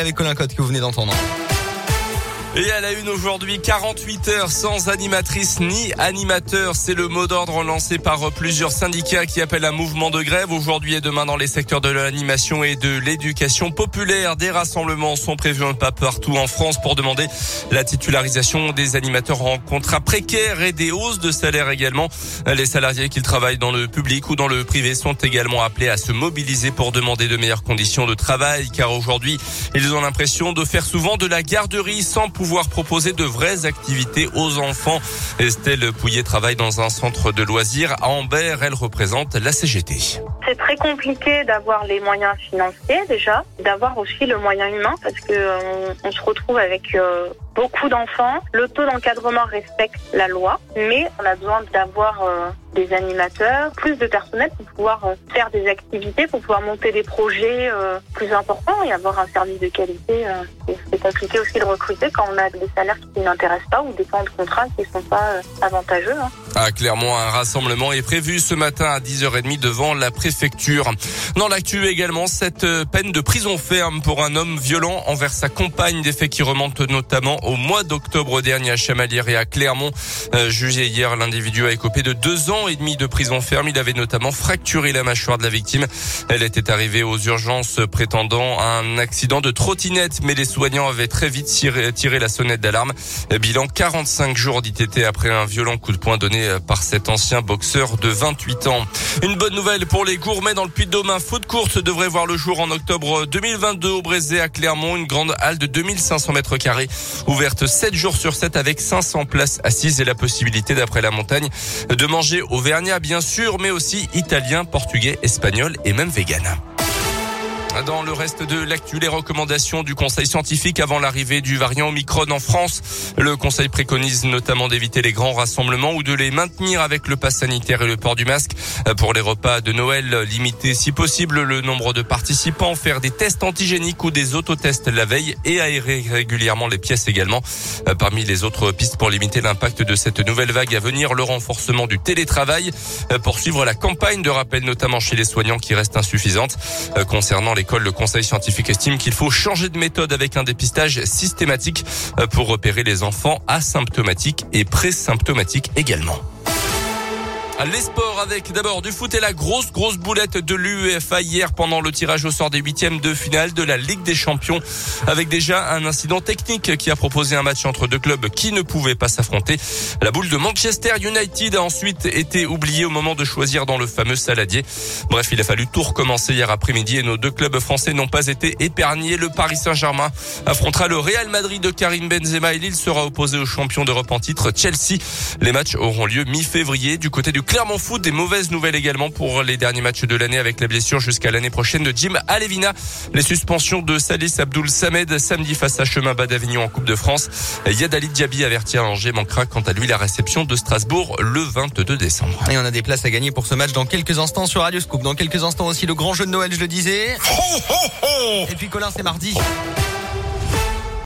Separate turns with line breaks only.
avec Colin Cotte que vous venez d'entendre.
Et à la une aujourd'hui, 48 heures sans animatrice ni animateur. C'est le mot d'ordre lancé par plusieurs syndicats qui appellent un mouvement de grève aujourd'hui et demain dans les secteurs de l'animation et de l'éducation populaire. Des rassemblements sont prévus un pas partout en France pour demander la titularisation des animateurs en contrat précaire et des hausses de salaire également. Les salariés qui travaillent dans le public ou dans le privé sont également appelés à se mobiliser pour demander de meilleures conditions de travail car aujourd'hui, ils ont l'impression de faire souvent de la garderie sans pouvoir proposer de vraies activités aux enfants. Estelle Pouillet travaille dans un centre de loisirs à Ambert. Elle représente la CGT.
C'est très compliqué d'avoir les moyens financiers déjà, d'avoir aussi le moyen humain parce que euh, on, se retrouve avec euh, beaucoup d'enfants. Le taux d'encadrement respecte la loi, mais on a besoin d'avoir euh, des animateurs, plus de personnel pour pouvoir euh, faire des activités, pour pouvoir monter des projets euh, plus importants et avoir un service de qualité. c'est compliqué aussi de recruter quand on a des salaires qui n'intéressent pas ou des temps de contrat qui ne sont pas avantageux. Hein.
Clermont, un rassemblement est prévu ce matin à 10h30 devant la préfecture. Dans l'actu également, cette peine de prison ferme pour un homme violent envers sa compagne, des faits qui remontent notamment au mois d'octobre dernier à Chamalières et à Clermont. Euh, jugé hier, l'individu a écopé de deux ans et demi de prison ferme. Il avait notamment fracturé la mâchoire de la victime. Elle était arrivée aux urgences prétendant un accident de trottinette, mais les soignants avaient très vite tiré, la sonnette d'alarme. Bilan 45 jours d'ITT après un violent coup de poing donné par cet ancien boxeur de 28 ans. Une bonne nouvelle pour les gourmets dans le Puy-de-Dôme. Un foot courte devrait voir le jour en octobre 2022 au Brézé à Clermont. Une grande halle de 2500 mètres carrés ouverte 7 jours sur 7 avec 500 places assises et la possibilité d'après la montagne de manger auvergnat bien sûr, mais aussi italien, portugais, espagnol et même vegan. Dans le reste de l'actu, les recommandations du Conseil scientifique avant l'arrivée du variant Omicron en France. Le Conseil préconise notamment d'éviter les grands rassemblements ou de les maintenir avec le pass sanitaire et le port du masque. Pour les repas de Noël, limiter si possible le nombre de participants, faire des tests antigéniques ou des autotests la veille et aérer régulièrement les pièces également. Parmi les autres pistes pour limiter l'impact de cette nouvelle vague à venir, le renforcement du télétravail, poursuivre la campagne de rappel notamment chez les soignants qui reste insuffisante. Concernant les l'école, le conseil scientifique estime qu'il faut changer de méthode avec un dépistage systématique euh, pour repérer les enfants asymptomatiques et présymptomatiques également. Les sports avec d'abord du foot et la grosse grosse boulette de l'UEFA hier pendant le tirage au sort des huitièmes de finale de la Ligue des Champions avec déjà un incident technique qui a proposé un match entre deux clubs qui ne pouvaient pas s'affronter. La boule de Manchester United a ensuite été oubliée au moment de choisir dans le fameux saladier. Bref, il a fallu tout recommencer hier après-midi et nos deux clubs français n'ont pas été épargnés. Le Paris Saint-Germain affrontera le Real Madrid de Karim Benzema et Lille sera opposé au champion d'Europe en titre Chelsea. Les matchs auront lieu mi-février du côté du Clermont Foot, des mauvaises nouvelles également pour les derniers matchs de l'année avec la blessure jusqu'à l'année prochaine de Jim Alevina. Les suspensions de Salis Abdoul Samed samedi face à Chemin Bas d'Avignon en Coupe de France. Yad Ali Diaby averti à Angers manquera quant à lui la réception de Strasbourg le 22 décembre.
Et on a des places à gagner pour ce match dans quelques instants sur Radio Scoop. Dans quelques instants aussi le grand jeu de Noël, je le disais. Et puis Colin, c'est mardi.